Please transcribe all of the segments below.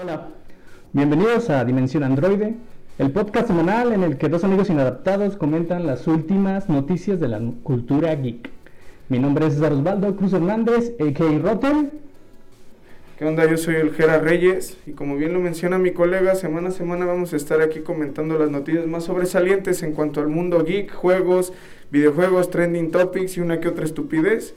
Hola, bienvenidos a Dimensión Androide, el podcast semanal en el que dos amigos inadaptados comentan las últimas noticias de la cultura geek. Mi nombre es César Osvaldo Cruz Hernández, a.k.a. Rotten. ¿Qué onda? Yo soy el Gera Reyes y como bien lo menciona mi colega, semana a semana vamos a estar aquí comentando las noticias más sobresalientes en cuanto al mundo geek, juegos, videojuegos, trending topics y una que otra estupidez.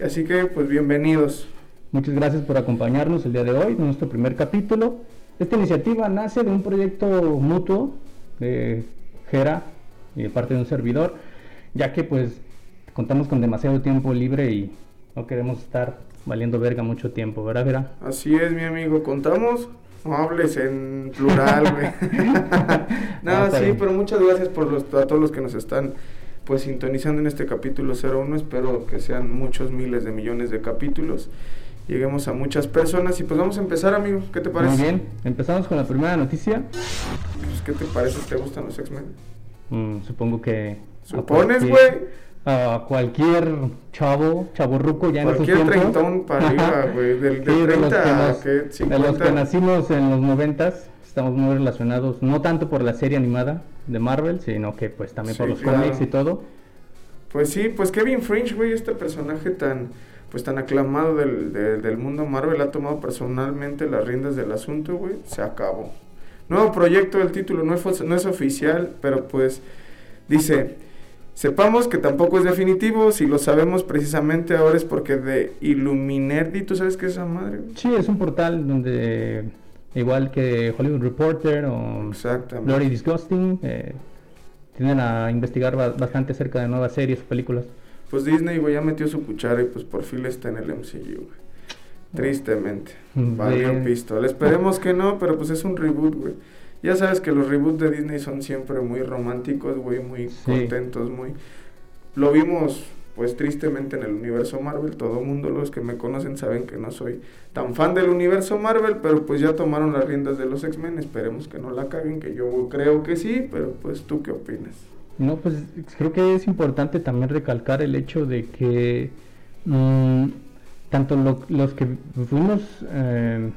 Así que pues bienvenidos. Muchas gracias por acompañarnos el día de hoy, en nuestro primer capítulo. Esta iniciativa nace de un proyecto mutuo de Gera y de parte de un servidor, ya que pues contamos con demasiado tiempo libre y no queremos estar valiendo verga mucho tiempo, ¿verdad, Gera? Así es, mi amigo, contamos. No hables en plural, güey. no, Ah, sí, bien. pero muchas gracias por los, a todos los que nos están pues sintonizando en este capítulo 01. Espero que sean muchos miles de millones de capítulos. Lleguemos a muchas personas y pues vamos a empezar, amigo. ¿Qué te parece? Muy bien, empezamos con la primera noticia. Pues, ¿Qué te parece? ¿Te gustan los X-Men? Mm, supongo que... ¿Supones, cualquier- güey? A cualquier chavo, chavorruco ya en esos Cualquier tiempos. treintón para arriba, güey. Del, Sí, del de los 30 que nos- ¿qué? de los 50. que nacimos en los noventas, estamos muy relacionados, no tanto por la serie animada de Marvel, sino que pues también por los claro. cómics y todo. Pues sí, pues Kevin Fringe, güey, este personaje tan pues tan aclamado del, de- del mundo Marvel ha tomado personalmente las riendas del asunto, güey, se acabó. Nuevo proyecto del título no es, no es oficial, pero pues dice, sepamos que tampoco es definitivo, si lo sabemos precisamente ahora es porque de Illuminerdi, ¿tú sabes qué es esa madre? güey? Sí, es un portal donde, igual que Hollywood Reporter o. Glory Disgusting, eh, tienden a investigar ba- bastante acerca de nuevas series o películas. Pues Disney, güey, ya metió su cuchara y pues por fin está en el MCU, güey. Tristemente. Mm, Valió pistola. Esperemos que no, pero pues es un reboot, güey. Ya sabes que los reboots de Disney son siempre muy románticos, güey, muy Sí. contentos, muy... Lo vimos, pues tristemente en el universo Marvel. Todo mundo, los que me conocen, saben que no soy tan fan del universo Marvel, pero pues ya tomaron las riendas de los X-Men. Esperemos que no la caguen, que yo creo que sí, pero pues tú qué opinas. No, pues creo que es importante también recalcar el hecho de que mm, tanto lo- los que fuimos eh,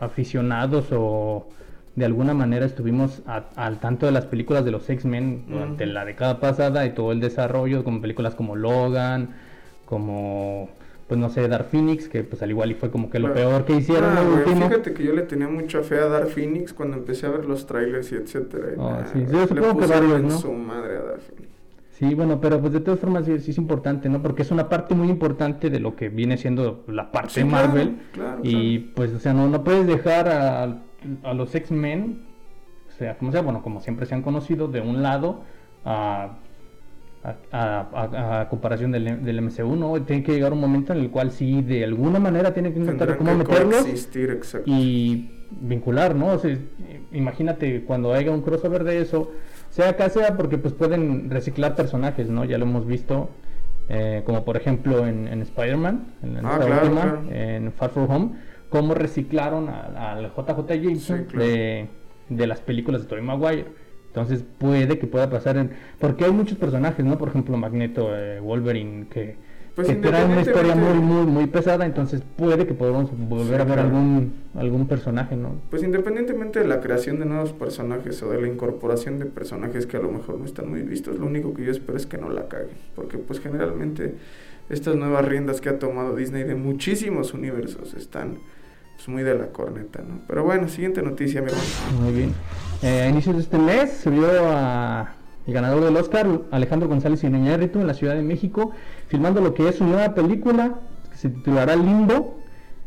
aficionados o de alguna manera estuvimos a- al tanto de las películas de los X-Men durante la década pasada y todo el desarrollo, como películas como Logan, como, pues no sé, Dark Phoenix, que pues al igual y fue como que lo peor que hicieron ah, güey. Fíjate que yo le tenía mucha fe a Dark Phoenix cuando empecé a ver los trailers y etcétera. y Ah, sí, yo supongo que varios, ¿no? su madre a Dark Phoenix. Sí, bueno, pero pues de todas formas sí, sí es importante, ¿no? Porque es una parte muy importante de lo que viene siendo la parte Sí, de claro, Marvel. claro, y pues, o sea, no, no puedes dejar a, a los X-Men, o sea, como sea, bueno, como siempre se han conocido, de un lado a, a, a- a- a comparación del, del MCU, ¿no? Tiene que llegar un momento en el cual sí, de alguna manera tiene que Tendrán cómo meterlos y vincular, ¿no? O sea, imagínate cuando haya un crossover de eso, sea acá sea porque pues pueden reciclar personajes, ¿no? Ya lo hemos visto, eh, como por ejemplo en, en Spider-Man, en, Ah, esta claro, última, claro. en Far From Home, cómo reciclaron al JJ Jameson Sí, claro. de, de las películas de Tobey Maguire. Entonces puede que pueda pasar en... Porque hay muchos personajes, ¿no? Por ejemplo, Magneto, eh, Wolverine, que, Pues que traen una historia muy, muy, muy pesada, entonces puede que podamos volver Sí, a ver claro. algún, algún personaje, ¿no? Pues independientemente de la creación de nuevos personajes o de la incorporación de personajes que a lo mejor no están muy vistos, lo único que yo espero es que no la caguen. Porque pues generalmente estas nuevas riendas que ha tomado Disney de muchísimos universos están pues, muy de la corneta, ¿no? Pero bueno, siguiente noticia, mi hermano. Muy bien. Eh, a inicios de este mes se vio a el ganador del Oscar, Alejandro González Iñárritu, en la Ciudad de México, filmando lo que es su nueva película, que se titulará Limbo.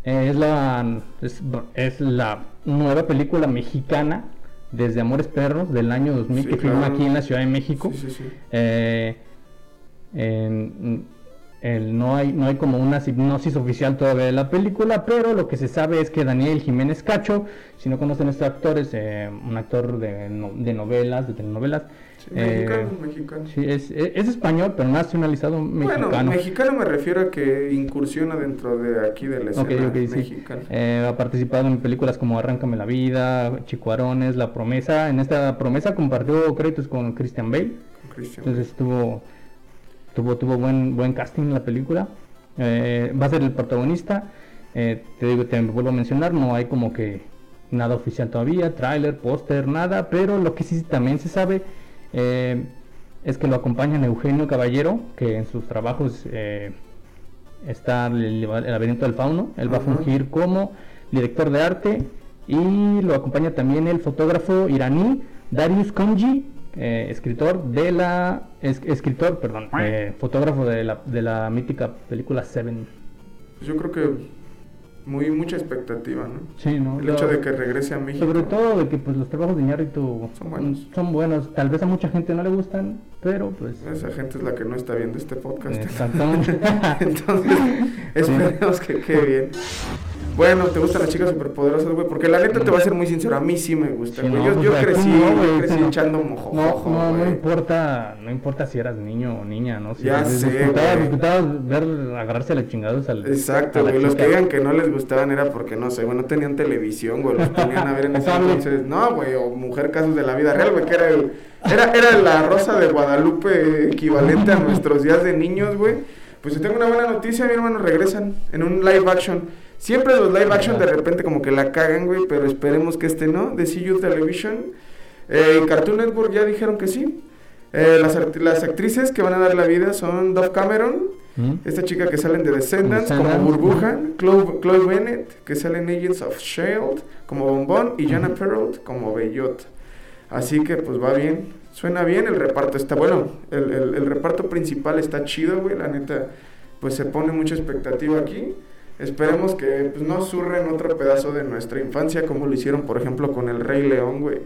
Eh, es, la, es, es la nueva película mexicana desde Amores Perros del año 2000 Sí, que filma claro. aquí en la Ciudad de México. Sí, sí, sí. Eh, en- el- no, hay, no hay como una hipnosis oficial todavía de la película, pero lo que se sabe es que Daniel Jiménez Cacho, si no conocen a estos actores, eh, un actor de, no- de novelas, de telenovelas, Sí, eh, mexicano, mexicano. sí, es, es español, pero nacionalizado mexicano. Bueno, mexicano me refiero a que incursiona dentro de aquí de la escena mexicana. Eh, ha participado en películas como Arráncame la vida, Chicuarones, La Promesa. En esta promesa compartió créditos con Christian Bale. Christian. Entonces tuvo tuvo tuvo buen buen casting en la película. Eh, va a ser el protagonista. Eh, te digo, te vuelvo a mencionar, no hay como que nada oficial todavía, tráiler, póster, nada, pero lo que sí también se sabe eh, es que lo acompañan Eugenio Caballero, que en sus trabajos eh, está el, el laberinto del fauno, él va a fungir como director de arte y lo acompaña también el fotógrafo iraní Darius Konji, eh, escritor de la es- escritor, perdón, eh, fotógrafo de la, de la mítica película Seven. Pues yo creo que muy mucha expectativa, ¿no? Sí, ¿no? El hecho de que regrese a México. Sobre todo de que pues los trabajos de Iñárritu Son buenos. son buenos. Tal vez a mucha gente no le gustan, pero pues Esa gente es la que no está viendo este podcast. exactamente. Entonces, esperemos que quede bien. Bueno, ¿te gustan las chicas superpoderosas, güey? Porque la neta te voy a ser muy sincero, a mí sí me gustan, Sí, güey. no, yo, pues, yo ¿a quién crecí, no, crecí no. echando mojo, No, no, no importa, no importa si eras niño o niña, ¿no? Si Ya sé, disfrutabas, güey. disfrutabas ver agarrarse a los chingados al Exacto, a güey. Los que digan que no les gustaban era porque, no sé, güey, no tenían televisión, güey. Los ponían a ver en ese entonces. No, güey, o Mujer Casos de la Vida Real, güey, que era el... Era, era la Rosa de Guadalupe equivalente a nuestros días de niños, güey. Pues yo tengo una buena noticia, mi hermano, regresan en un live action. Siempre los live action de repente como que la cagan, güey, pero esperemos que este no. De CU Television. Eh, Cartoon Network ya dijeron que sí. Eh, las, actrices que van a dar la vida son Dove Cameron, ¿Mm? esta chica que sale en The Descendants, como. Burbuja, Chloe, Chloe Bennett, que sale en Agents of S.H.I.E.L.D., como Bombón, y Jana Perrault como Bellot. Así que, pues, va bien. Suena bien, el reparto está bueno. El, el- el reparto principal está chido, güey, la neta, pues, se pone mucha expectativa aquí. Esperemos que, pues, no surren otro pedazo de nuestra infancia, como lo hicieron, por ejemplo, con El Rey León, güey.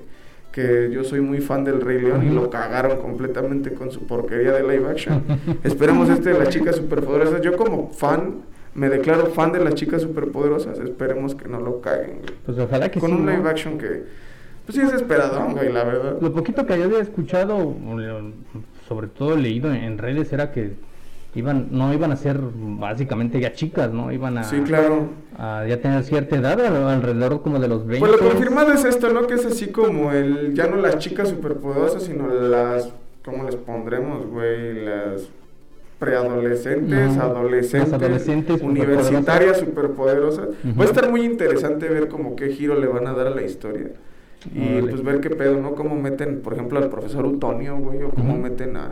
Que yo soy muy fan del Rey León y lo cagaron completamente con su porquería de live action. Esperemos este de las chicas superpoderosas. Yo como fan, me declaro fan de las chicas superpoderosas. Esperemos que no lo caguen, güey. Pues ojalá que Con sí, un ¿no? live action que, pues sí es esperado, güey, la verdad. Lo poquito que yo había escuchado, sobre todo leído en redes, era que iban, no iban a ser básicamente ya chicas, ¿no? Iban a, Sí, claro. a ya tener cierta edad, al- alrededor como de los 20. Pues lo confirmado es esto, ¿no? Que es así como el, ya no las chicas superpoderosas, sino las, ¿cómo les pondremos, güey? Las preadolescentes, Ujú. adolescentes, adolescentes universitarias superpoderosas. Ujú. Va a estar muy interesante ver como qué giro le van a dar a la historia. Y pues ver qué pedo, ¿no? Cómo meten, por ejemplo, al profesor Utonio, güey, o cómo meten a,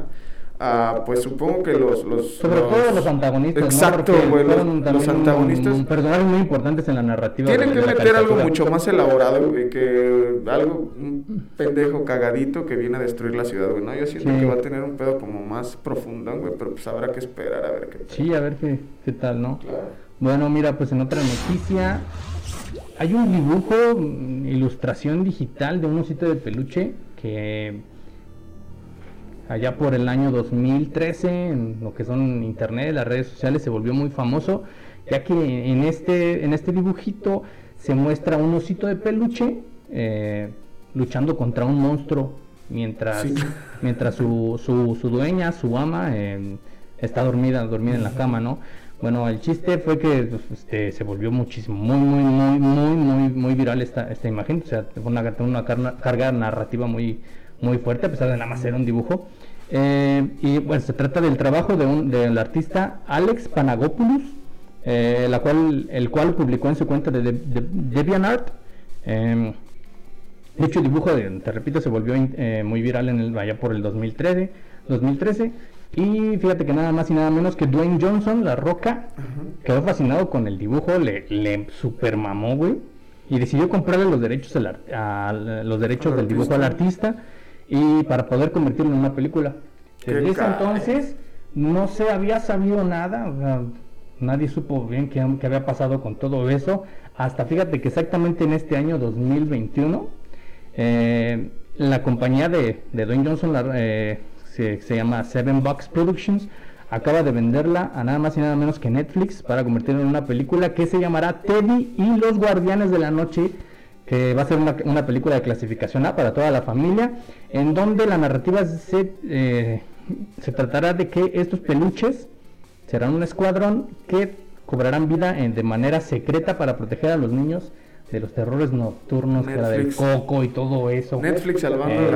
a, pues supongo que los... los Sobre todo los antagonistas. Exacto, güey, los, antagonistas. Personajes muy importantes en la narrativa. Tienen que meter algo mucho más elaborado, güey, que algo, un pendejo cagadito que viene a destruir la ciudad, güey, ¿no? Yo siento Sí. que va a tener un pedo como más profundo, güey, pero pues habrá que esperar a ver qué pedo. Sí, a ver qué, qué tal, ¿no? Claro. Bueno, mira, pues en otra noticia, hay un dibujo, mm, ilustración digital de un osito de peluche que allá por el año 2013, en lo que son internet, las redes sociales, se volvió muy famoso, ya que en este, en este dibujito se muestra un osito de peluche eh, luchando contra un monstruo, mientras, Sí. mientras su, su, su dueña, su ama, eh, está dormida, dormida en la cama, ¿no? Bueno, el chiste fue que pues, este, se volvió muchísimo, muy, muy, muy, muy, muy, muy viral esta, esta imagen. O sea, fue una, una carga narrativa muy, muy fuerte, a pesar de nada más ser un dibujo. Eh, y bueno, se trata del trabajo de un, del artista Alex Panagopoulos, eh, la cual, el cual publicó en su cuenta de, de- de- DeviantArt. Eh, Dicho dibujo, de- te repito, se volvió in- eh, muy viral en el, allá por el 2013, 2013. Y fíjate que nada más y nada menos que Dwayne Johnson, La Roca, quedó fascinado con el dibujo, le, le super mamó, güey. Y decidió comprarle los derechos, al a- los derechos del dibujo al artista y para poder convertirlo en una película. Desde ese entonces no se había sabido nada, nadie supo bien qué, qué había pasado con todo eso. Hasta fíjate que exactamente en este año 2021, eh, la compañía de, de Dwayne Johnson, la, eh, se, se llama Seven Bucks Productions, acaba de venderla a nada más y nada menos que Netflix para convertirla en una película que se llamará Teddy y los Guardianes de la Noche, que va a ser una, una película de clasificación A para toda la familia, en donde la narrativa se, eh, se tratará de que estos peluches serán un escuadrón que cobrarán vida en- de manera secreta para proteger a los niños de los terrores nocturnos, que era del coco y todo eso. Netflix salvando Eh,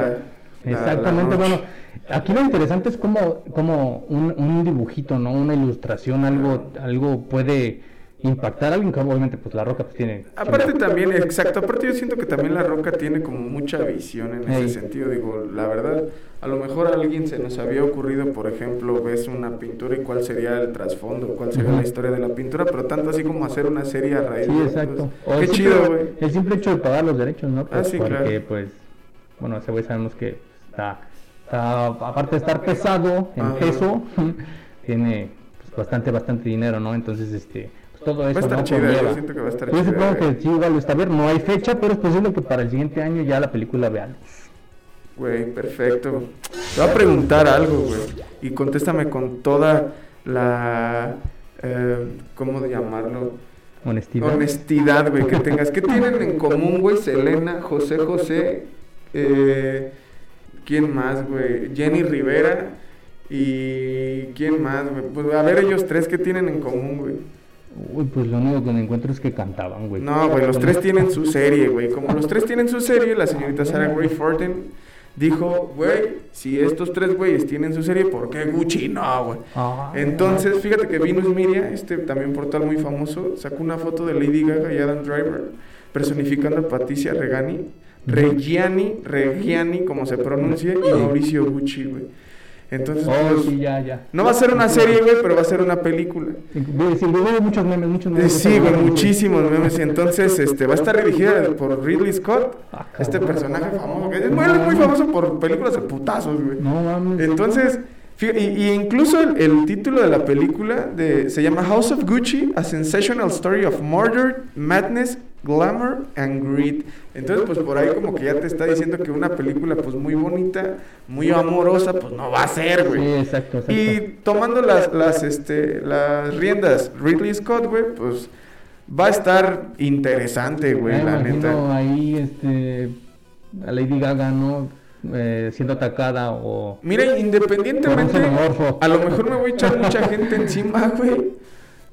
la, Exactamente, la bueno, aquí lo interesante es como, como un, un dibujito, ¿no? Una ilustración, algo, algo puede impactar a alguien, como obviamente pues la roca pues tiene... Aparte también, exacto, aparte yo siento que también la roca tiene como mucha visión en ese sentido, digo, la verdad, a lo mejor a alguien se nos había ocurrido, por ejemplo, ves una pintura y cuál sería el trasfondo, cuál sería la historia de la pintura, pero tanto así como hacer una serie a raíz Sí, exacto. pues, O qué el chido, simple- güey. El simple hecho de pagar los derechos, ¿no? Pues, Ah, sí, porque, claro. pues, bueno, ese güey sabemos que está, está, aparte de estar pesado en Ajá. peso, tiene pues, bastante, bastante dinero, ¿no? Entonces, este, pues, todo eso, Va a estar ¿no? chida, Conlleva. yo siento que va a estar Yo chida, supongo que sí, igual está bien, no hay fecha, pero es posible que para el siguiente año ya la película vea luz. Güey, perfecto. Te voy a preguntar algo, güey. Y contéstame con toda la... Eh, ¿Cómo de llamarlo? Honestidad. Honestidad, güey, que tengas. ¿Qué tienen en común, güey? Selena, José José, eh, ¿quién más, güey? Jenny Rivera y ¿quién más, güey? Pues a ver ellos tres, ¿qué tienen en común, güey? Uy, pues lo único que me encuentro es que cantaban, güey. No, güey, los tres tienen su serie, güey. Como los tres tienen su serie, la señorita Sarah Gray Fortin dijo, güey, si estos tres güeyes tienen su serie, ¿por qué Gucci no, güey? Ah, Entonces, fíjate que Venus Media, este también portal muy famoso, sacó una foto de Lady Gaga y Adam Driver personificando a Patricia Regani, Reggiani, Reggiani, como se pronuncia, y Mauricio Gucci, güey. Entonces, Oh, pues, sí, ya, ya. no va a ser una serie, güey, pero va a ser una película. Sí, hubo muchos memes, muchos memes. Sí, güey, muchísimos memes. Y entonces, este, va a estar dirigida por Ridley Scott, Ah, este personaje famoso, que es muy, muy famoso por películas de putazos, güey. No mames. Entonces, y, y incluso el, el título de la película de, se llama House of Gucci, A Sensational Story of Murder, Madness, Glamour and Greed. Entonces, pues por ahí como que ya te está diciendo que una película pues muy bonita, muy amorosa, pues no va a ser, Sí, güey. exacto, exacto. Y tomando las, las, este, las riendas Ridley Scott, güey, pues va a estar interesante, güey, la neta. ahí, este, a Lady Gaga, ¿no? Eh, siendo atacada o... Mira, independientemente, a lo mejor me voy a echar mucha gente encima, güey.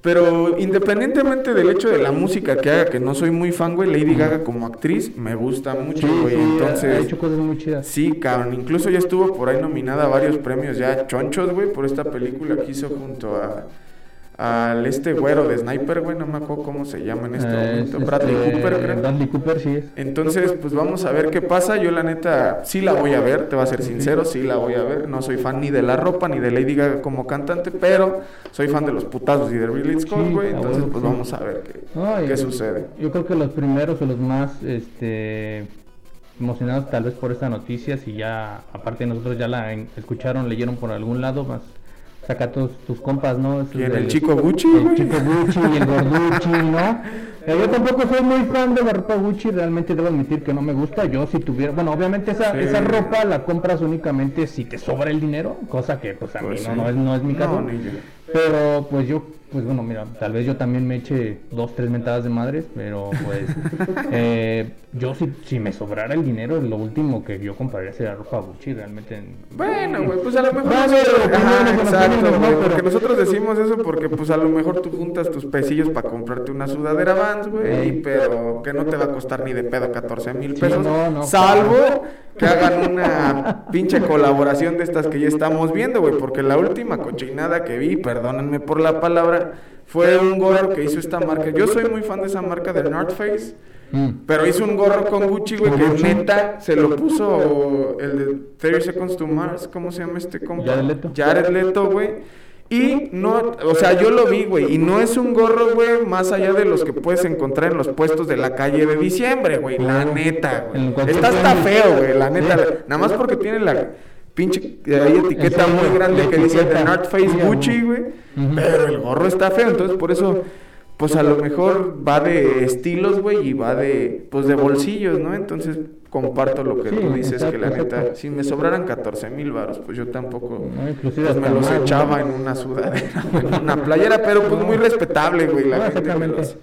Pero independientemente del hecho de la música que haga, que no soy muy fan, güey, Lady Gaga como actriz me gusta mucho, Sí, güey. sí, ha- ha Entonces, hecho cosas muy chidas. sí, cabrón. Incluso ya estuvo por ahí nominada a varios premios ya chonchos, güey, por esta película que hizo junto a al este güero de Sniper, güey, no me acuerdo cómo se llama en este Eh, momento. es, Bradley este, Cooper, creo. Bradley Cooper, sí es. Entonces, pues vamos a ver qué pasa. Yo la neta sí la voy a ver, te voy a ser sincero, sí la voy a ver. No soy fan ni de la ropa ni de Lady Gaga como cantante, pero soy fan de los putazos y de Ridley Scott, güey. Entonces, pues sí. vamos a ver qué, qué sucede. Yo creo que los primeros o los más este, emocionados tal vez por esta noticia, si ya, aparte de nosotros ya la escucharon, leyeron por algún lado, más saca todos tus compas, ¿no? Del- ¿El chico Gucci, El güey? chico Gucci y el gorduchi, ¿no? Eh, yo tampoco soy muy fan de la ropa Gucci, realmente debo admitir que no me gusta. Yo si tuviera, bueno, obviamente esa, Sí. esa ropa la compras únicamente si te sobra el dinero, cosa que pues a mí Pues no, sí. no, es, no es mi caso. No. Pero pues yo, pues bueno, mira, tal vez yo también me eche dos, tres mentadas de madres, pero pues eh, yo si, si me sobrara el dinero, lo último que yo compraría sería ropa Gucci, realmente. Bueno, güey, pues a lo mejor. Va a nosotros- Ajá, exacto, Porque nosotros decimos eso porque, pues a lo mejor tú juntas tus pesillos para comprarte una sudadera Vans, güey. Ey. Pero que no te va a costar ni de pedo 14 mil Sí, pesos. no, no, salvo que hagan una pinche colaboración de estas que ya estamos viendo, güey. Porque la última cochinada que vi, perdónenme por la palabra, fue un gorro que hizo esta marca. Yo soy muy fan de esa marca de North Face. Mm. Pero hizo un gorro con Gucci, güey, que neta se lo puso el de 30 Seconds to Mars, ¿cómo se llama este compa? Jared Leto. Jared Leto, güey. Y no, o sea, yo lo vi, güey, y no es un gorro, güey, más allá de los que puedes encontrar en los puestos de la calle de diciembre, güey, la neta, güey. Está hasta feo, güey, la neta. Nada más porque tiene la pinche eh, etiqueta muy grande que dice. The North Face Gucci, güey. Pero el gorro está feo, entonces por eso, pues a lo mejor va de estilos, güey, y va de, pues de bolsillos, ¿no? Entonces comparto lo que Sí, tú dices, que la neta, exacto. si me sobraran 14 mil baros, pues yo tampoco, No, inclusive pues me los echaba ¿no? en una sudadera, en una playera, pero pues muy respetable, güey, la No, gente los-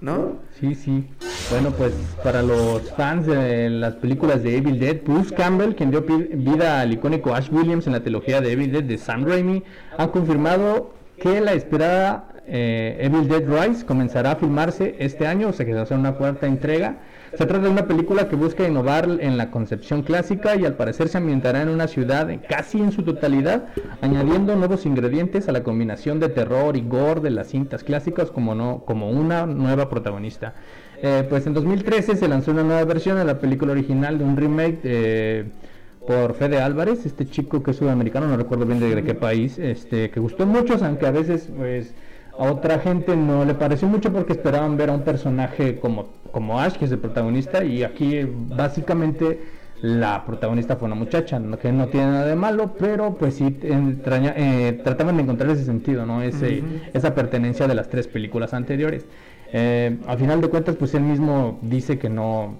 ¿no? Sí, sí. Bueno, pues para los fans de las películas de Evil Dead, Bruce Campbell, quien dio vida al icónico Ash Williams en la trilogía de Evil Dead de Sam Raimi, ha confirmado que la esperada eh, Evil Dead Rise comenzará a filmarse este año, o sea que va a ser una cuarta entrega. Se trata de una película que busca innovar en la concepción clásica y al parecer se ambientará en una ciudad casi en su totalidad, añadiendo nuevos ingredientes a la combinación de terror y gore de las cintas clásicas como, no, como una nueva protagonista. Eh, pues en 2013 se lanzó una nueva versión de la película original de un remake eh, por Fede Álvarez, este chico que es sudamericano, no recuerdo bien de, de qué país, este, que gustó mucho, aunque a veces pues a otra gente no le pareció mucho porque esperaban ver a un personaje como, como Ash, que es el protagonista, y aquí básicamente la protagonista fue una muchacha, que no tiene nada de malo, pero pues sí eh, trataban de encontrar ese sentido, ¿no? Ese, Esa pertenencia de las tres películas anteriores. Eh, al final de cuentas, pues él mismo dice que no,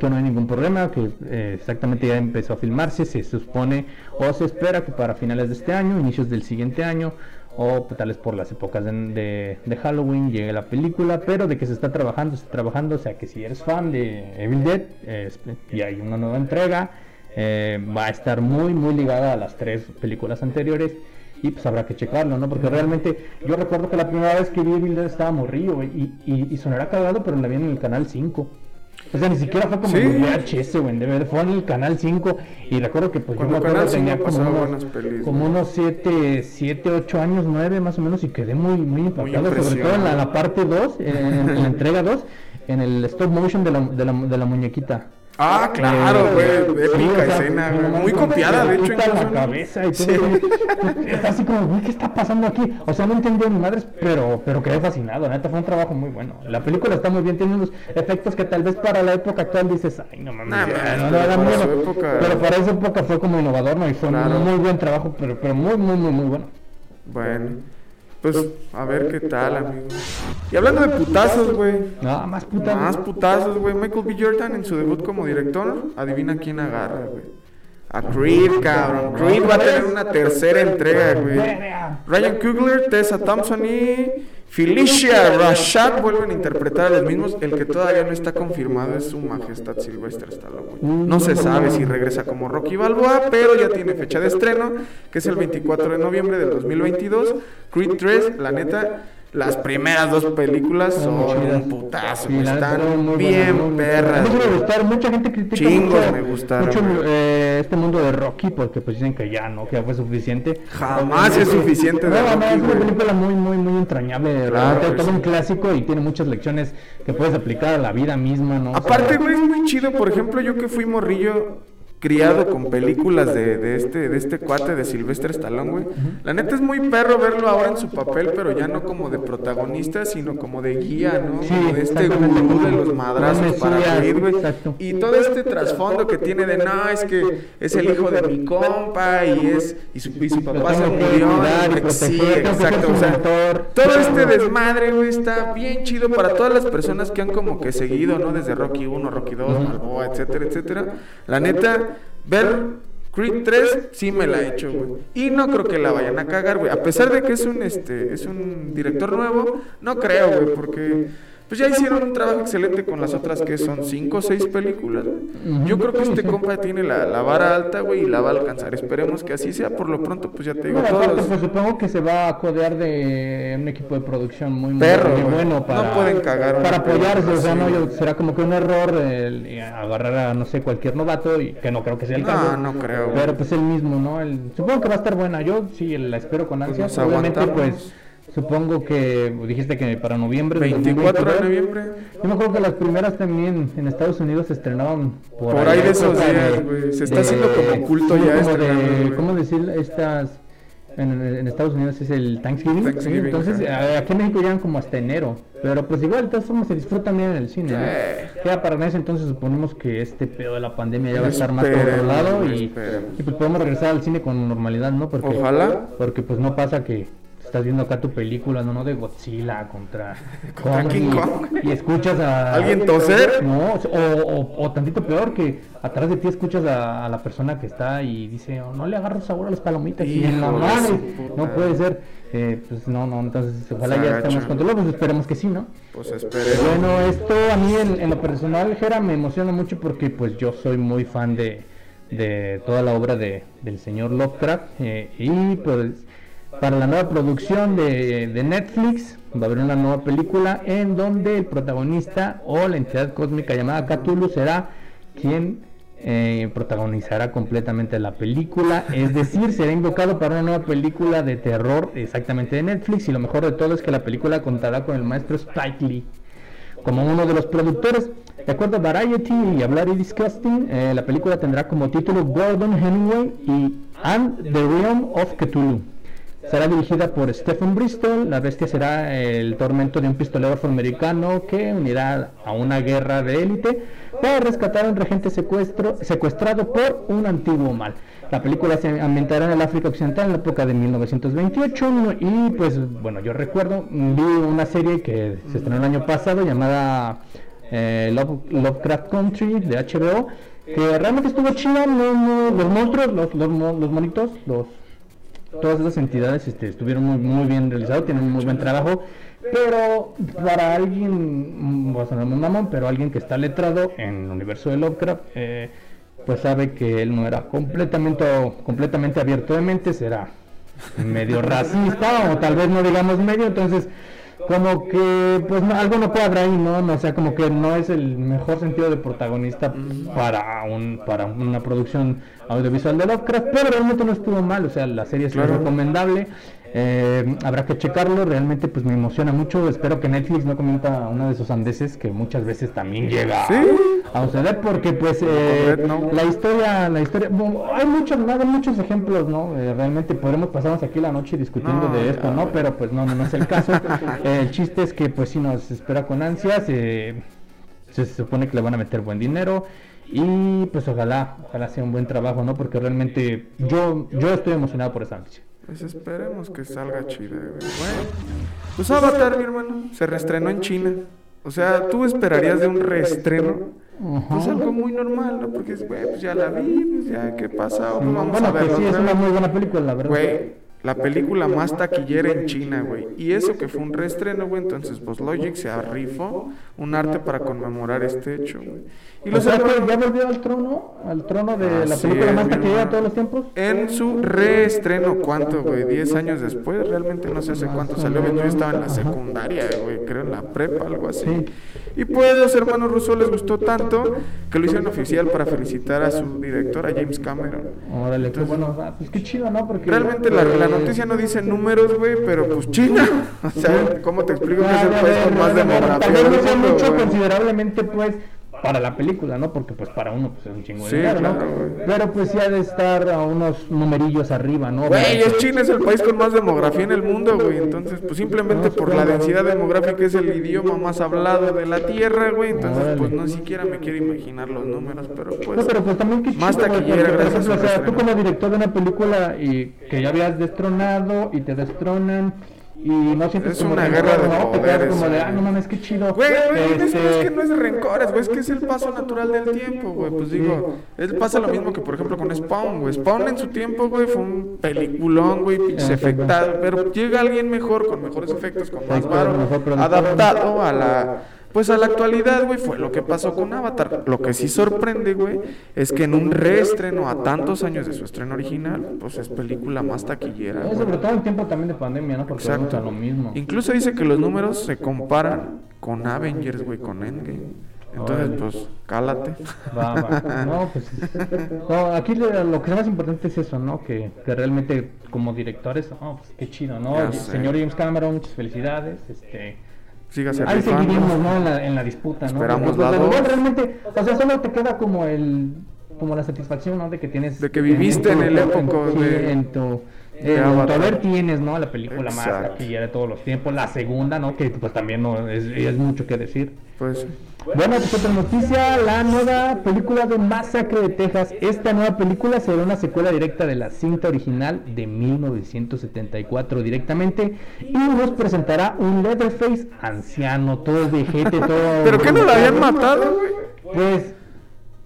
que no hay ningún problema, que eh, exactamente ya empezó a filmarse, se supone o se espera que para finales de este año, inicios del siguiente año, o tal vez por las épocas de, Halloween llegue la película, pero de que se está trabajando, se está trabajando, o sea que si eres fan de Evil Dead y hay una nueva entrega, eh, va a estar muy muy ligada a las tres películas anteriores y pues habrá que checarlo, ¿no? Porque realmente yo recuerdo que la primera vez que vi Evil Dead estaba morrido y, y, y sonará cagado, pero la vi en el canal 5. O sea, ni siquiera fue como ¿Sí? en VHS, güey, fue en el canal 5 y recuerdo que pues Cuando yo me acuerdo tenía como unos, pelis, como unos 7, 7, 8 años, 9 más o menos y quedé muy, muy impactado, sobre todo en la, la parte 2, en, en, la entrega 2, en el stop motion de la, de la, de la muñequita. Ah, claro, güey, épica escena, muy copiada, de hecho. En la cabeza y todo. Está así como, güey, ¿qué está pasando aquí? O sea, no entendí ni madres, pero, pero quedé fascinado. Neta, fue un trabajo muy bueno. La película está muy bien, tiene unos efectos que tal vez para la época actual dices, ay, no mames, no, no, no, miedo. Pero para esa época fue como innovador, ¿no? Y fue un muy buen trabajo, pero, pero muy, muy, muy, muy bueno. Bueno. Pues a ver qué tal, amigo. Y hablando de putazos, güey. No, más putazos. Más putazos, güey. Michael B. Jordan en su debut como director, adivina quién agarra, güey. A Creed, cabrón. Creed va a tener una tercera entrega, güey. Ryan Coogler, Tessa Thompson y Felicia Rashad vuelven a interpretar a los mismos. El que todavía no está confirmado es su majestad Sylvester Stallone. No se sabe si regresa como Rocky Balboa, pero ya tiene fecha de estreno, que es el 24 de noviembre del 2022. Creed 3, la neta las primeras dos películas son un putazo, están bien perras. Me gustar, mucha gente critica Chingos mucho, me gustaron. Mucho, eh, este mundo de Rocky porque pues dicen que ya no, que ya fue suficiente. Jamás es suficiente de Rocky. Es una película muy muy muy entrañable, Claro, todo un clásico y tiene muchas lecciones que puedes aplicar a la vida misma, ¿no? Aparte, güey, es muy chido. Por ejemplo, yo que fui morrillo criado con películas de, de este de este cuate de Sylvester Stallone, güey. La neta es muy perro verlo ahora en su papel, pero ya no como de protagonista, sino como de guía, ¿no? Sí, Como de este gurú de los madrazos para Creed, güey. Y todo este trasfondo que tiene de no, es que es el hijo de mi compa y es y su, y su papá se murió. y Sí, exacto. O sea, todo este desmadre, güey, está bien chido para todas las personas que han como que seguido, ¿no? Desde Rocky 1, Rocky 2, Balboa, etcétera, etcétera. La neta, ver Creed 3 sí me la he hecho, güey. Y no creo que la vayan a cagar, güey. A pesar de que es un este es un director nuevo, no creo, güey, porque pues ya hicieron un trabajo excelente con las otras que son 5 o 6 películas. Yo creo que este compa tiene la, la vara alta, güey, y la va a alcanzar. Esperemos que así sea. Por lo pronto, pues ya te digo, todos los- pues supongo que se va a codear de un equipo de producción muy, muy- Perro, muy bueno No para, pueden cagar para apoyarse. O sea, no, yo- será como que un error el, agarrar a, no sé, cualquier novato, y que no creo que sea el No, caso. no creo, güey. Pero pues el mismo, ¿no? El- supongo que va a estar buena. Yo sí la espero con Pues ansias. nos Obviamente, aguantamos. pues supongo que dijiste que para noviembre. del 24 de 2022. noviembre. Yo me acuerdo que las primeras también en Estados Unidos se estrenaban por, Por ahí de esos días, güey. Se está haciendo como culto sí, ya como de, güey. ¿Cómo decir estas? En, en Estados Unidos es el Thanksgiving. Thanksgiving, Entonces, ajá. a- aquí en México llegan como hasta enero. Pero pues igual, de todas formas, se disfrutan bien en el cine. ¿no? Eh. Ya para ese entonces suponemos que este pedo de la pandemia ya va a estar más controlado y, y pues podemos regresar al cine con normalidad, ¿no? Porque, Ojalá. Porque pues no pasa que estás viendo acá tu película, ¿no? ¿no? De Godzilla contra, Contra Kong King Kong. y escuchas a ¿Alguien toser? no, o, o, o tantito peor que atrás de ti escuchas a, a la persona que está y dice, "Oh, no le agarro sabor a las palomitas y en la mano, no puede ser. Eh, pues no, no, entonces ojalá ya estemos controlados, pues esperemos que sí, ¿no? Pues esperemos. Bueno, esto a mí en, en lo personal, Jera, me emociona mucho porque pues yo soy muy fan de, de toda la obra de, del señor Lovecraft eh, y pues para la nueva producción de, Netflix va a haber una nueva película en donde el protagonista o la entidad cósmica llamada Cthulhu será quien eh, protagonizará completamente la película, es decir, será invocado para una nueva película de terror exactamente de Netflix y lo mejor de todo es que la película contará con el maestro Spike Lee como uno de los productores. De acuerdo a Variety y a Bloody Disgusting, eh, la película tendrá como título Gordon Hemingway y And the Realm of Cthulhu. Será dirigida por Stephen Bristol. La bestia será el tormento de un pistolero afroamericano que unirá a una guerra de élite para rescatar a un regente secuestro, secuestrado por un antiguo mal. La película se ambientará en el África Occidental en la época de 1928 y pues bueno, yo recuerdo, vi una serie que se estrenó el año pasado llamada eh, Lovecraft Country de HBO que realmente estuvo chida, los monstruos, los, los, los monitos, los todas esas entidades este, estuvieron muy, muy bien realizados, tienen un muy buen trabajo, pero para alguien, voy a sonar muy mamón, pero alguien que está letrado en el universo de Lovecraft, eh, pues sabe que él no era completamente, completamente abierto de mente, será medio racista o tal vez no digamos medio, entonces como que pues algo no cuadra ahí, ¿no? O sea, como que no es el mejor sentido de protagonista para un para una producción audiovisual de Lovecraft, pero realmente no estuvo mal, o sea, la serie es recomendable. Eh, habrá que checarlo, realmente pues me emociona mucho. Espero que Netflix no comenta una de esos andeses que muchas veces también llega a suceder porque pues eh, la historia, la historia, hay muchos, no, muchos ejemplos, ¿no? Eh, realmente podremos pasarnos aquí la noche discutiendo de esto, ¿no? Pero pues no, no, es el caso. el chiste es que pues sí nos espera con ansias, se supone que le van a meter buen dinero. Y pues ojalá, ojalá sea un buen trabajo, ¿no? Porque realmente yo, yo estoy emocionado por esa noticia. Pues esperemos que salga chida, Bueno, pues Avatar, mi hermano, se reestrenó en China. O sea, tú esperarías de un reestreno, pues algo muy normal, ¿no? Porque, güey, pues ya la vi, pues ya, ¿qué pasa? vamos a. Pues sí, es una muy buena película, la verdad. Güey, la película más taquillera en China, güey. Y eso que fue un reestreno, güey. Entonces, pues Logic se arrifó un arte para conmemorar este hecho, güey. Y los ya volvió al trono, al trono de la película más taquillera de todos los tiempos. En su reestreno, ¿cuánto, güey? Diez años después, realmente no sé hace cuánto salió. Yo estaba en la secundaria, güey, creo en la prepa, algo así. Y pues los hermanos Russo les gustó tanto que lo hicieron oficial para felicitar a su director, a James Cameron. Órale, qué bueno, ah, pues qué chido, ¿no? Porque realmente la, la noticia no dice números, güey, pero pues China. O sea, ¿cómo te explico que es el país con más demografía? También no sea mucho, considerablemente, pues para la película, ¿no? Porque pues para uno pues es un chingo de dinero, ¿no? Pero pues sí ha de estar a unos numerillos arriba, ¿no? Güey, es China es el país con más demografía en el mundo, güey. Entonces, pues simplemente por la densidad demográfica es el idioma más hablado de la Tierra, güey. Entonces, pues no siquiera me quiero imaginar los números, pero pues... No, pero pues también que Más taquillera, gracias. o sea, tú como director de una película y que ya habías destronado y te destronan y no sientes es una guerra de ¿no? poderes. como de, ah, no mames, qué chido. Güey, güey, es, que, es que no es de rencores, güey, es que es el paso natural del tiempo, güey. Pues digo, él pasa lo mismo que, por ejemplo, con Spawn, güey. Spawn en su tiempo, güey, fue un peliculón, güey, pinche efectado. Pero llega alguien mejor, con mejores efectos, con más varo, adaptado a la pues a la actualidad, güey, fue lo que pasó con Avatar. Lo que sí sorprende, güey, es que en un reestreno a tantos años de su estreno original, pues es película más taquillera. Sobre todo en tiempo también de pandemia, ¿no? Porque Exacto. lo mismo. Incluso dice que los números se comparan con Avengers, güey, con Endgame. Entonces, pues, cálate. Va, va. No, pues. No, aquí lo que es más importante es eso, ¿no? Que, que realmente, como directores, oh, pues qué chido, ¿no? Señor James Cameron, muchas felicidades. Este Sígase Ahí seguiremos, ¿no? En la, en la disputa, ¿no? Esperamos pues, la dos. realmente, o sea, solo te queda como el como la satisfacción, ¿no? De que tienes de que viviste en, el época de en tu eh, ver tienes, ¿no? La película más taquillera de todos los tiempos, la segunda, ¿no? Que pues también no es, es mucho que decir. Pues bueno, pues otra noticia, la nueva película de Masacre de Texas. Esta nueva película será una secuela directa de la cinta original de 1974 directamente y nos presentará un Leatherface anciano, todo vejete, todo... ¿Pero qué no lo habían matado, güey? Pues...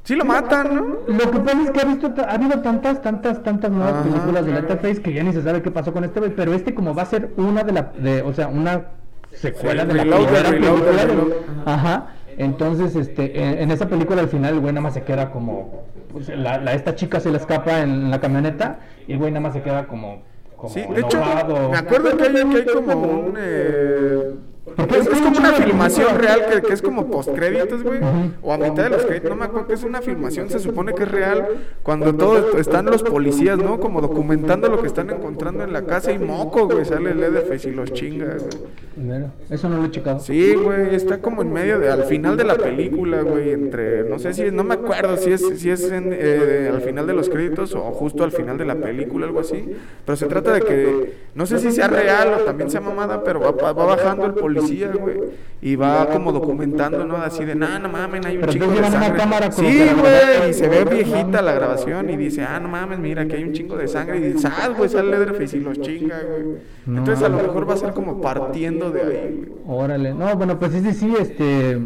Sí lo matan, ¿no? Lo que pasa es que ha, visto, ha habido tantas, tantas, tantas nuevas películas de Leatherface que ya ni se sabe qué pasó con este güey, pero este como va a ser una de la, de, o sea, una secuela de la primera película. Ajá. Entonces, este, en, esa película al final el güey nada más se queda como, pues, la, esta chica se le escapa en la camioneta y el güey nada más se queda como como Sí, de hecho, me acuerdo que hay, que hay como un... eh, Porque es, como una filmación real que, que es como postcréditos, güey. O a mitad de los créditos, no me acuerdo que es una filmación, se supone que es real. Cuando todo están los policías, ¿no? Como documentando lo que están encontrando en la casa y moco, güey. Sale Leatherface y los chinga, güey. Mira, Eso no lo he checado. Sí, güey, está como en medio de, al final de la película, güey, entre, no sé si, no me acuerdo si es, si es en, eh, al final de los créditos o justo al final de la película, algo así, pero se trata de que, no sé si sea real o también sea mamada, pero va, va bajando el policía, güey, y va como documentando, ¿no? Así de, nah, no mames, hay un Pero chingo de sangre. cámara Sí, güey, y se ve viejita la grabación y dice, ah, no mames, mira, que hay un chingo de sangre, y dice, ah, güey, sale Leatherface y los chinga, güey. Entonces a lo mejor va a ser como partiendo de ahí. Órale. No, bueno, pues sí, sí, este.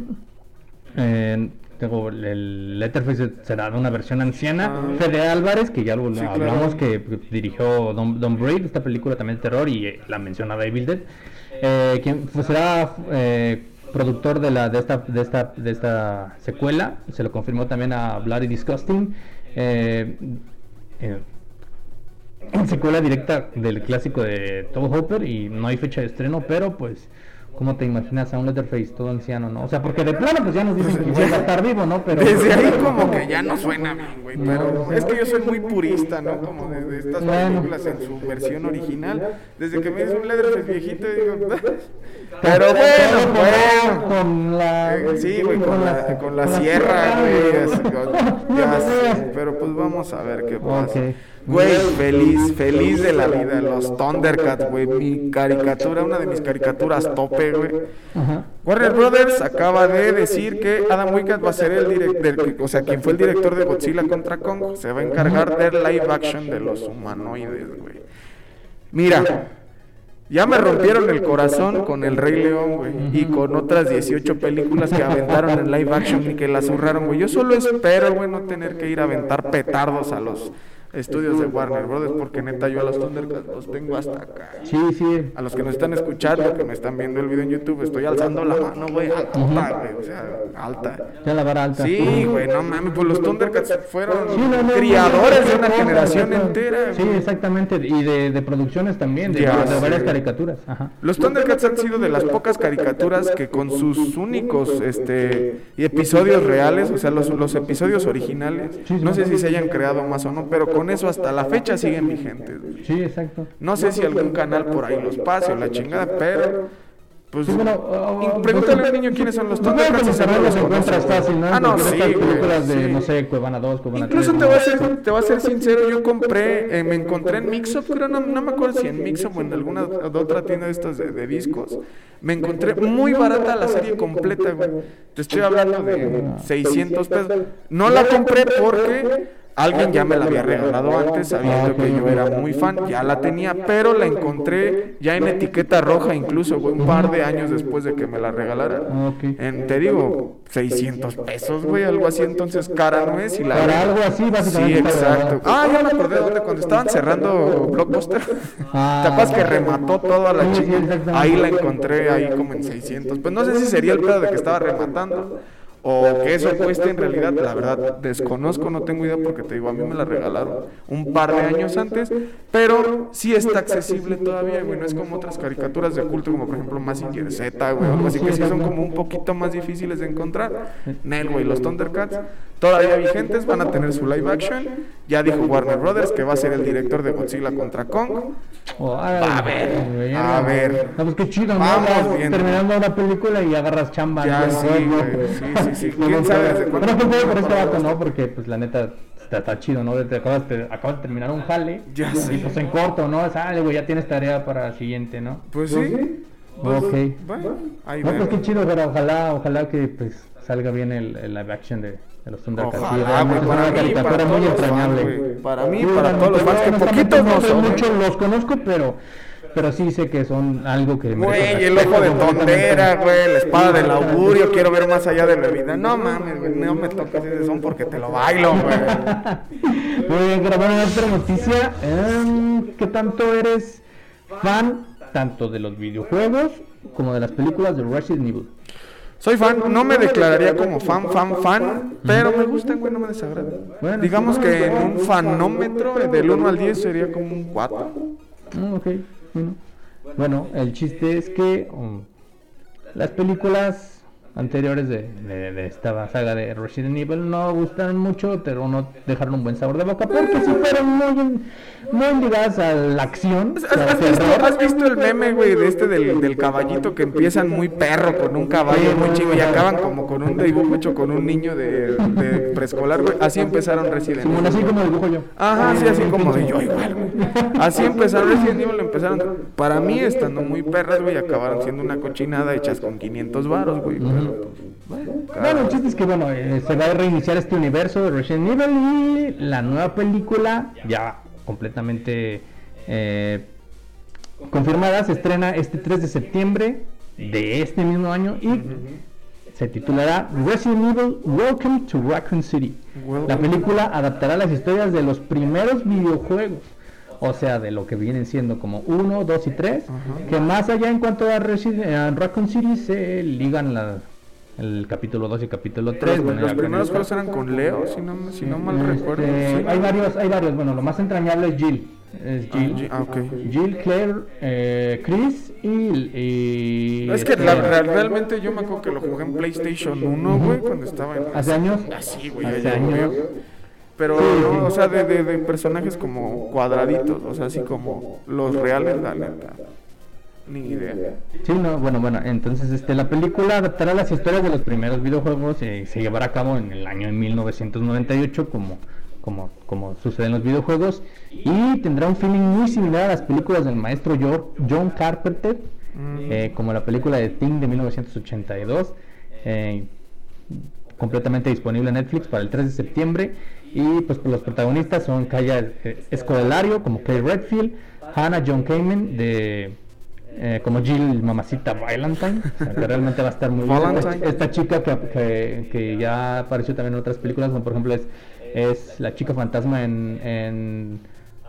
eh, tengo el- Letterface será de una versión anciana. Ah. Fede Álvarez, que ya lo Sí, hablamos, claro. que dirigió Don, Don Braid, esta película también de terror, y eh, la menciona Evil Dead. Eh, quien pues, será eh, productor de, la, de, esta, de, esta, de esta secuela. Se lo confirmó también a Bloody Disgusting. Secuela directa del clásico de Tobe Hopper y no hay fecha de estreno, pero pues, ¿cómo te imaginas a un Letterface todo anciano, no? O sea, porque de plano pues ya nos dicen que va a estar vivo, ¿no? Pero Desde ahí como que ya no suena bien, güey, pero No. es que yo soy muy purista, ¿no? Como de, de estas películas en su versión original. Desde que me dice un Leatherface viejito, digo, pero bueno, bueno. Con la... Eh, Sí, güey, con la, con la sierra, güey. Ya sé, pero pues vamos a ver qué pasa. Ok. Güey, feliz, feliz de la vida. Los Thundercats, güey. Mi caricatura, una de mis caricaturas tope, güey. Ajá. Warner Brothers acaba de decir que Adam Wingard va a ser el director, o sea, quien fue el director de Godzilla contra Kong, se va a encargar del live action de los humanoides, güey. Mira, ya me rompieron el corazón con El Rey León, güey, y con otras 18 películas que aventaron en live action y que las zurraron, güey. Yo solo espero, güey, no tener que ir a aventar petardos a los estudios de Warner Brothers, porque neta yo a los Thundercats los tengo hasta acá. Sí, sí. A los que nos están escuchando, que me están viendo el video en YouTube, estoy alzando la mano, güey, alta, güey, o sea, alta. Ya la vara alta. Sí, güey, no mames, pues los Thundercats fueron Sí, no, no, criadores de una generación entera. Sí, exactamente. Y de, de producciones también, de, Ya de sé. varias caricaturas. Ajá. Los Thundercats han sido de las pocas caricaturas que con sus únicos este, episodios reales, o sea, los, los episodios originales, no sé si se hayan creado más o no, pero con eso hasta la fecha siguen vigentes. Sí, exacto. No sé si algún canal por ahí los pase o la chingada, pero pues Sí, bueno, oh, pregúntale pues, al niño quiénes son los Pues, Thundercats bueno, y se como los encuentras fácil, ¿no? Ah, no, sí, películas de, sí. no sé, Cuevana 2, Cuevana Incluso 3, te voy a ser, te voy a ser sincero, yo compré, eh, me encontré en Mixup, creo, no, no me acuerdo si en Mixup o en alguna otra tienda de estas de, de discos, me encontré muy barata la serie completa, güey. Te estoy hablando de 600 pesos. No la compré porque alguien ya me la había regalado antes, sabiendo que yo era muy fan, ya la tenía, pero la encontré ya en etiqueta roja incluso, güey, un par de años después de que me la regalaran. Ah, ok. En, te digo, 600 pesos, güey, algo así, entonces cara no es y la Para algo así, Sí, básicamente. está exacto. grabado. Ah, ya me acordé de dónde, cuando estaban cerrando Blockbuster. Ah, ¿Te acuerdas que remató toda la Sí, sí, chica? Ahí la encontré, ahí como en 600. Pues no sé si sería el pedo de que estaba rematando o que eso cueste en realidad. La verdad, desconozco, no tengo idea porque te digo, a mí me la regalaron un par de años antes, pero sí está accesible todavía, güey. No es como otras caricaturas de culto, como por ejemplo Mazinger Z, güey, o algo así que sí son como un poquito más difíciles de encontrar. Nel, güey, los Thundercats todavía vigentes van a tener su live action. Ya dijo Warner Brothers que va a ser el director de Godzilla contra Kong. Oh, A ver, güey, a ver. No, pues qué chido, ¿no? Vamos viendo. terminando una película y agarras chamba. Ya, ¿no? sí, güey, sí, sí, sí. no, ¿Quién sabe desde cuándo? No puedo por este vato, ¿no? Porque, pues, la neta, está, está chido, ¿no? Te acabas, te- acabas de terminar un jale. Ya y, pues, en corto, ¿no? Sale, güey, ya tienes tarea para el siguiente, ¿no? Pues sí. Pues, Ok. Bueno, ahí No, pues qué chido, pero ojalá, ojalá que, pues, salga bien el, el live action de, de los Thundercats. Sí, Ojalá, güey, es para una mí, caricatura para muy todos entrañable. fans, güey. Para mí, Sí, para todos los fans, que poquitos no son, ¿eh? mucho, los conozco, pero, pero sí sé que son algo que... Güey, el ojo de tondera, güey, la espada del augurio, quiero ver más allá de la vida. No mames, güey, no me toques ese son porque te lo bailo, güey. Muy bien, grabando otra noticia. em, ¿Qué tanto eres fan tanto de los videojuegos como de las películas de Resident Evil? Soy fan, no me declararía como fan, fan, fan, pero me gustan, güey, no me desagradan. Bueno, Digamos que en un fanómetro del 1 al 10 sería como un 4. Mm, ok, bueno. Bueno, el chiste es que um, las películas anteriores de, de, de, esta saga de Resident Evil no gustaron mucho, pero no dejaron un buen sabor de boca porque sí fueron muy, muy ligadas a la acción. ¿Has, has, visto, ¿has visto, el meme, güey, de este del, del, caballito que empiezan muy perro con un caballo muy chico y acaban como con un dibujo hecho con un niño de, de preescolar, güey? Así empezaron Resident Evil. así como dibujo yo. Ajá, sí, así como de yo igual, güey. Así empezaron Resident Evil, empezaron, para mí, estando muy perras, güey, acabaron siendo una cochinada hechas con 500 varos, güey. Pero, bueno, bueno, el chiste es que bueno, eh, se va a reiniciar este universo de Resident Evil y la nueva película ya completamente eh, confirmada se estrena este 3 de septiembre de este mismo año y se titulará Resident Evil Welcome to Raccoon City. La película adaptará las historias de los primeros videojuegos o sea, de lo que vienen siendo como 1, 2 y 3, que más allá en cuanto a, Raccoon City se ligan la, el capítulo 2 y capítulo 3. Los, bueno, los primeros juegos eran con Leo, si no, si no mal este, recuerdo. Sí. Hay varios, hay varios. Bueno, lo más entrañable es Jill. Es Jill, ah, okay. Jill Claire, eh, Chris y, y Es que la, la, realmente yo me acuerdo que lo jugué en PlayStation 1, güey, cuando estaba en... ¿Hace años? Así, güey. Hace años. Pero, sí, sí. o sea, de, de, de, personajes como cuadraditos, o sea, así como los reales, la neta. Ni idea. Sí, no, bueno, bueno, entonces este, la película adaptará las historias de los primeros videojuegos y se llevará a cabo en el año 1998 como, como, como sucede en los videojuegos y tendrá un feeling muy similar a las películas del maestro John Carpenter, mm. eh, como la película de Thing de 1982, eh, completamente disponible en Netflix para el 3 de septiembre y pues los protagonistas son Kaya Escodelario como Clay Redfield, Hannah John Kamen de eh, como Jill Mamacita Valentine, o sea, que realmente va a estar muy bien. Esta, chica que, que, que, ya apareció también en otras películas, como por ejemplo es, es la chica fantasma en, en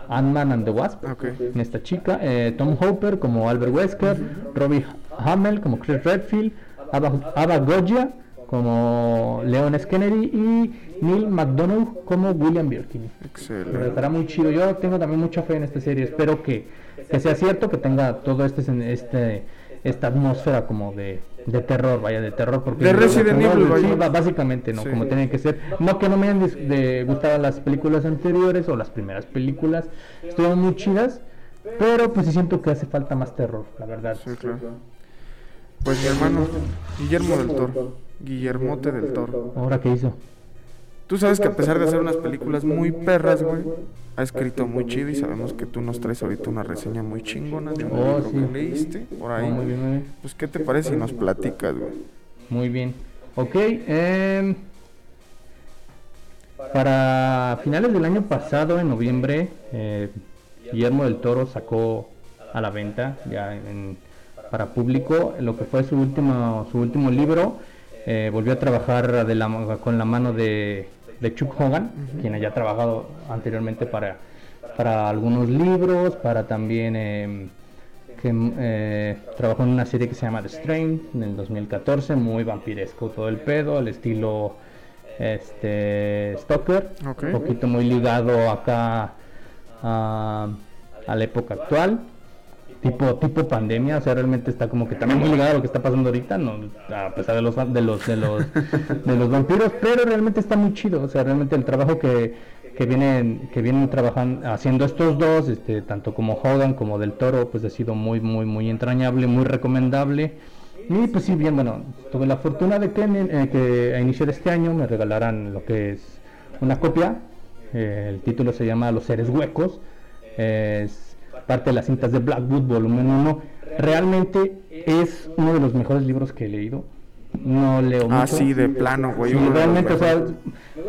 Ant-Man and the Wasp, okay. esta chica, eh, Tom Hopper como Albert Wesker, uh -huh. Robbie Hamel como Chris Redfield, Ava, Ava como Leon S. Kennedy y Neil McDonough como William Birkin. Excelente. Pero estará muy chido. Yo tengo también mucha fe en esta serie. Espero que, que sea cierto, que tenga todo este, este esta atmósfera como de, de terror, vaya, de terror. Porque de Resident Evil, sí, básicamente, ¿no? Sí. Como tiene que ser. No que no me hayan de, gustado las películas anteriores o las primeras películas. Estuvieron muy chidas, pero pues sí siento que hace falta más terror, la verdad. Sí, claro. Pues mi hermano, Guillermo del Toro. Guillermote del Toro. ¿Ahora qué hizo? Tú sabes que a pesar de hacer unas películas muy perras, güey, ha escrito muy chido y sabemos que tú nos traes ahorita una reseña muy chingona de un oh, libro sí. que leíste por ahí. Oh, muy bien, muy bien. Pues, ¿qué te parece si nos platicas, güey? Muy bien. Ok, eh, para finales del año pasado, en noviembre, eh, Guillermo del Toro sacó a la venta ya en, para público lo que fue su último, su último libro. Eh, volvió a trabajar de la, con la mano de, de Chuck Hogan, uh -huh. quien haya trabajado anteriormente para, para algunos libros, para también eh, que eh, trabajó en una serie que se llama The Strain en el 2014, muy vampiresco todo el pedo, al estilo este Stalker, okay. un poquito muy ligado acá a, a la época actual tipo tipo pandemia, o sea, realmente está como que también muy ligado a lo que está pasando ahorita, no a pesar de los de los de los de los vampiros, pero realmente está muy chido, o sea, realmente el trabajo que, que vienen que vienen trabajando haciendo estos dos, este tanto como Hogan como del Toro, pues ha sido muy muy muy entrañable, muy recomendable. Y pues sí, bien, bueno, tuve la fortuna de que, eh, que a inicio de este año me regalaran lo que es una copia. Eh, el título se llama Los seres huecos. Es parte de las cintas de Blackwood, volumen 1. Realmente es uno de los mejores libros que he leído. No leo mucho. Ah, sí, de plano, güey. Sí, realmente, o sea,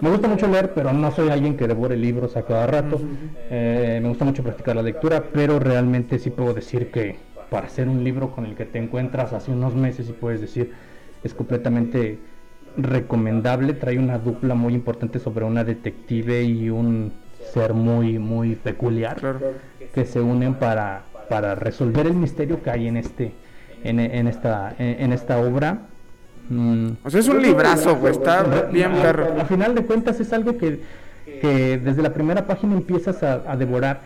me gusta mucho leer, pero no soy alguien que devore libros a cada rato. Uh -huh. eh, me gusta mucho practicar la lectura, pero realmente sí puedo decir que para hacer un libro con el que te encuentras hace unos meses y puedes decir es completamente recomendable. Trae una dupla muy importante sobre una detective y un ser muy, muy peculiar. Claro que se unen para, para resolver el misterio que hay en este en, en esta en, en, esta obra mm. o sea es un librazo güey está bien perro a, a, final de cuentas es algo que que desde la primera página empiezas a, devorar,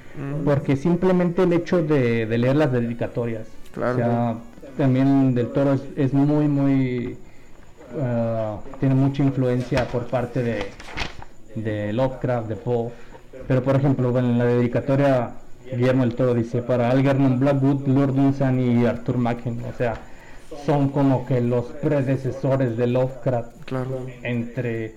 porque simplemente el hecho de, leer las dedicatorias, o sea, también del toro es, muy, muy, uh, tiene mucha influencia por parte de, de Lovecraft, de Poe, pero por ejemplo, en la dedicatoria Guillermo el Toro dice, para Algernon Blackwood, Lord Dunsan y Arthur Machen, o sea, son como que los predecesores de Lovecraft entre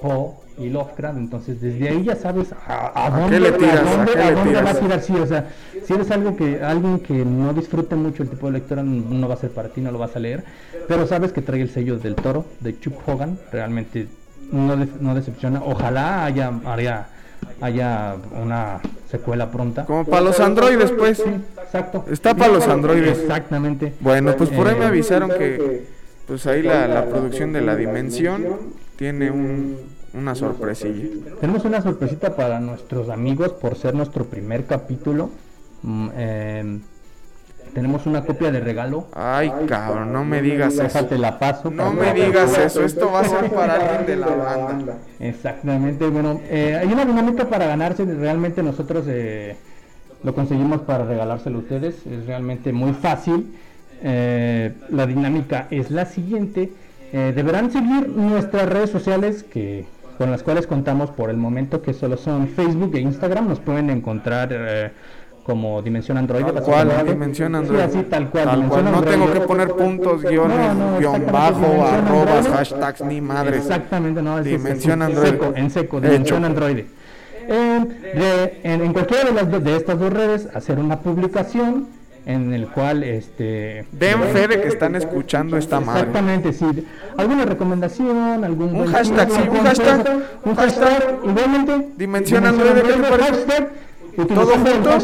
Poe y Lovecraft, entonces desde ahí ya sabes a, dónde, le tiras, a dónde, va a tirar, sí, o sea, si eres algo que alguien que no disfrute mucho el tipo de lectura no va a ser para ti, no lo vas a leer, pero sabes que trae el sello del toro, de Chuck Hogan, realmente no, no decepciona, ojalá haya, haya, haya una secuela pronta. Como para los androides, pues. exacto. Está para los androides. Exactamente. Bueno, pues por ahí me eh, avisaron que, pues ahí la, la producción de la dimensión tiene un, una sorpresilla. Tenemos una sorpresita para nuestros amigos por ser nuestro primer capítulo. Mm, em, tenemos una copia de regalo. Ay, cabrón, no me digas eso. Te la paso. No me digas eso, esto va a ser para alguien de la banda. Exactamente, bueno, eh, hay una dinámica para ganarse, realmente nosotros eh, lo conseguimos para regalárselo a ustedes, es realmente muy fácil. Eh, la dinámica es la siguiente, deberán seguir nuestras redes sociales que con las cuales contamos por el momento que solo son Facebook e Instagram, nos pueden encontrar como Dimensión Android. Tal cual, Dimensión Android. Sí, así tal cual. Tal cual. No tengo que poner puntos, guiones, guion bajo, arrobas, hashtags, ni madres. Exactamente, no. Es Dimensión Android. En seco, en seco Dimensión Android. En, en, en, cualquiera de, las, de estas dos redes, hacer una publicación en el cual este den fe de que están escuchando esta madre. Exactamente, sí. ¿Alguna recomendación? ¿Algún un hashtag, sí, un hashtag, un hashtag, igualmente. Dimensión Android, ¿qué te parece? ¿Todo junto?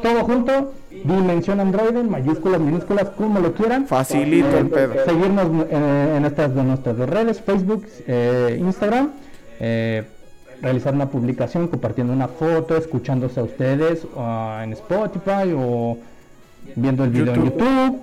todo junto, Dimensión Android, mayúsculas, minúsculas, como lo quieran. Facilito el pedo. Seguirnos eh, en estas de nuestras dos redes, Facebook, eh, Instagram. Eh, realizar una publicación, compartiendo una foto, escuchándose a ustedes en Spotify o viendo el video en YouTube.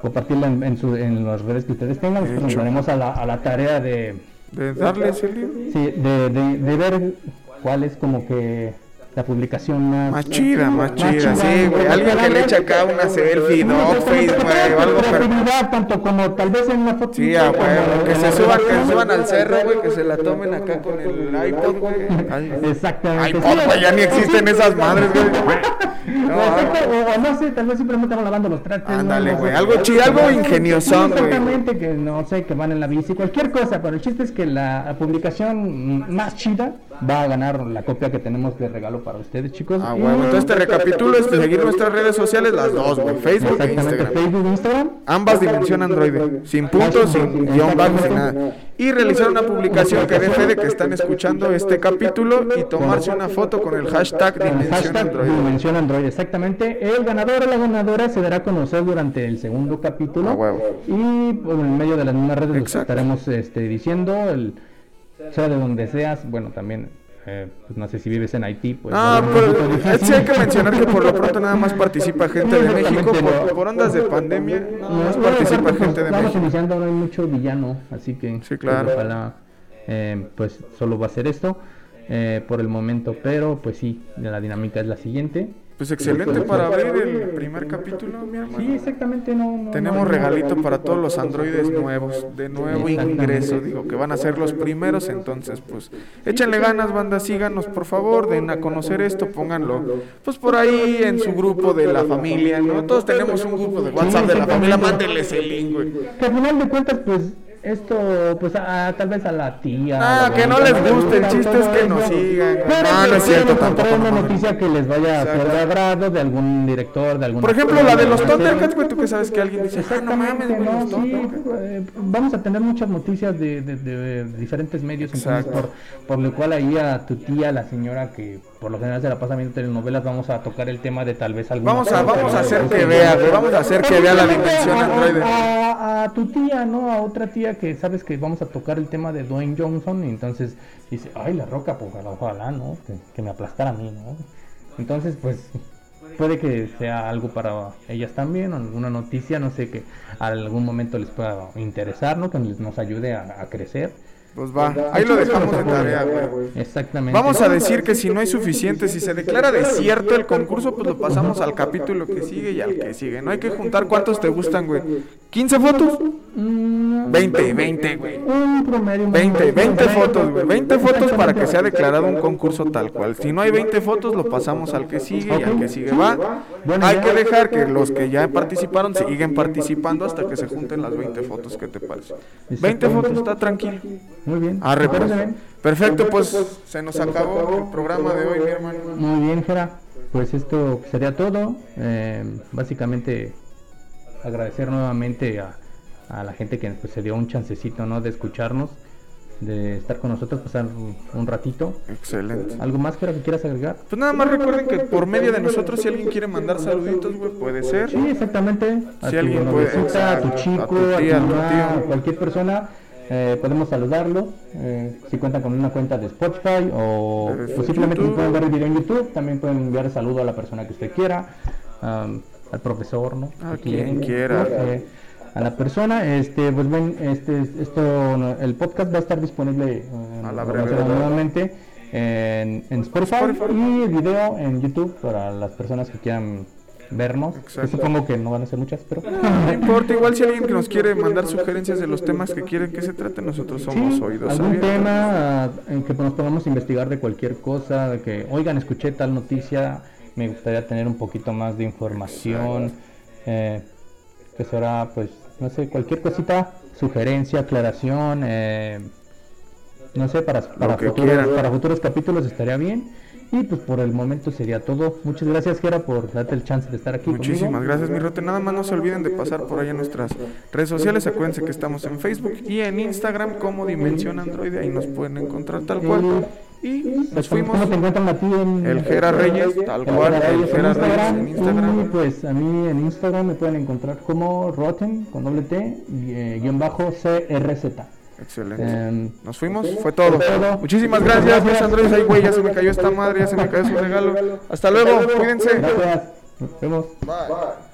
compartirla en, en, las redes que ustedes tengan. Nos daremos a la, a la tarea de... De darles el libro. Sí, de, de, de ver cuál es como que la publicación más, más chida, más, chida, sí, güey. Alguien que le echa acá una selfie, no, Facebook, güey, o algo pero... tanto como tal vez en una foto. Sí, güey, que se suban, que se suban al cerro, güey, que se la tomen acá con el iPod, güey. Exactamente. iPod, güey, ya ni existen esas madres, güey. No, o, no sé, tal vez simplemente van lavando los trastes. Ándale, güey, algo chido, algo ingenioso, güey. Exactamente, que no sé, que van en la bici, cualquier cosa, pero el chiste es que la publicación más chida va a ganar la copia que tenemos de regalo para ustedes, chicos. Ah, bueno, entonces te recapitulo, es seguir nuestras redes sociales, las dos, güey, Facebook e Instagram. Facebook, Instagram. Ambas Dimensión Android, sin puntos, sin guion bajo, sin nada. Y realizar una publicación que dé fe de que están escuchando este capítulo y tomarse una foto con el hashtag Dimensión Android. Dimensión Android, exactamente. El ganador o la ganadora se dará a conocer durante el segundo capítulo. Ah, huevo. Y pues, en medio de las mismas redes estaremos este, diciendo el sea de donde seas, bueno, también eh, pues no sé si vives en Haití, pues... Ah, pero sí hay que mencionar que por lo pronto nada más participa gente de México, por, por ondas de pandemia, no, más participa gente de México. Estamos iniciando, no hay mucho villano, así que... Sí, claro. Pues, ojalá, eh, pues solo va a ser esto eh, por el momento, pero pues sí, la dinámica es la siguiente. Pues excelente para abrir el primer capítulo, mi hermano. Sí, exactamente, no. Tenemos regalito para todos los androides nuevos, de nuevo ingreso, digo, que van a ser los primeros, entonces pues échenle ganas, banda, síganos por favor, den a conocer esto, pónganlo pues por ahí en su grupo de la familia, ¿no? Todos tenemos un grupo de WhatsApp de la familia, mándenles el link, güey. Que al final de cuentas, pues esto, pues a, tal vez a la tía. Ah, que no les guste, el chiste es que nos sigan. Pero no, no es cierto tampoco. una noticia que les vaya a ser de agrado de algún director, de algún. Por ejemplo, la de los Thundercats, güey, tú que sabes que alguien dice, ah, no mames, no, sí, eh, vamos a tener muchas noticias de diferentes medios, entonces por, por lo cual ahí a tu tía, la señora que por lo general se la pasa viendo telenovelas, vamos a tocar el tema de tal vez algún. Vamos a, vamos a hacer que vea, vamos a hacer que vea la dimensión androide. A, a, tu tía, ¿no? A otra tía que sabes que vamos a tocar el tema de Dwayne Johnson y entonces dice, ay, la roca, pues ojalá, ¿no? Que, me aplastara a mí, ¿no? Entonces, pues puede que sea algo para ellas también, o alguna noticia, no sé, que a algún momento les pueda interesar, ¿no? Que nos ayude a, a crecer Pues va, ahí lo dejamos de tarea, güey. Exactamente. Vamos a decir que si no hay suficiente, si se declara desierto el concurso, pues lo pasamos al capítulo que sigue y al que sigue. No hay que juntar cuántos te gustan, güey. ¿15 fotos? Mm, 20, 20, güey. Un promedio. más o 20, menos, 20 por ahí. fotos, güey. 20 fotos para que sea declarado un concurso tal cual. Si no hay 20 fotos, lo pasamos al que sigue y al que sigue va. Hay que dejar que los que ya participaron siguen participando hasta que se junten las 20 fotos. ¿Qué te parece? 20 fotos, está tranquilo. Muy bien. Arre, ¿Me pues. Perfecto, pues se nos acabó el programa de hoy, mi hermano. Muy bien, Jera. Pues esto sería todo. Eh, básicamente agradecer nuevamente a, a la gente que pues, se dio un chancecito ¿no? de escucharnos, de estar con nosotros, pasar un, ratito. Excelente. ¿Algo más, Jera, que quieras agregar? Pues nada más recuerden que por medio de nosotros, si alguien quiere mandar saluditos, güey, puede ser. Sí, exactamente. A Si tu alguien puede- noviecita, a tu chico, a tu tía, a tu mamá, a cualquier persona. eh, podemos saludarlo eh, si cuentan con una cuenta de Spotify o, simplemente si pueden ver el video en YouTube. También pueden enviar saludo a la persona que usted quiera, am, al profesor, ¿no? A quien quiera. A la persona, este, pues ven, este, esto, el podcast va a estar disponible eh, A la brevedad. nuevamente en, en Spotify, Spotify. y el video en YouTube para las personas que quieran vernos. Yo supongo que no van a ser muchas, pero No importa, igual si alguien que nos quiere mandar sugerencias de los temas que quieren que se trate, nosotros somos Sí, oídos algún abiertos. tema ah, en que nos podamos investigar de cualquier cosa, de que, oigan, escuché tal noticia, me gustaría tener un poquito más de información, eh, que será, pues, no sé, cualquier cosita, sugerencia, aclaración, eh, no sé, para, para, futuros, para futuros capítulos estaría bien. Y pues por el momento sería todo. Muchas gracias, Gera, por darte el chance de estar aquí. conmigo. Muchísimas gracias, mi rote. Nada más no se olviden de pasar por ahí en nuestras redes sociales. Acuérdense que estamos en Facebook y en Instagram como Dimensión Android. Ahí nos pueden encontrar tal cual. Y nos Pues, ¿Cómo fuimos. te encuentran a ti en El Jera Reyes, tal cual, el Jera Reyes Instagram, en Instagram. Y pues a mí en Instagram me pueden encontrar como Rotten con doble T eh, guion bajo CRZ. Excelente. Em, Nos fuimos, fue todo. Muchísimas gracias, pues Android. Ay, güey, ya se me cayó esta madre, ya se me cayó su regalo. Hasta luego, cuídense. gracias. Nos vemos. Bye.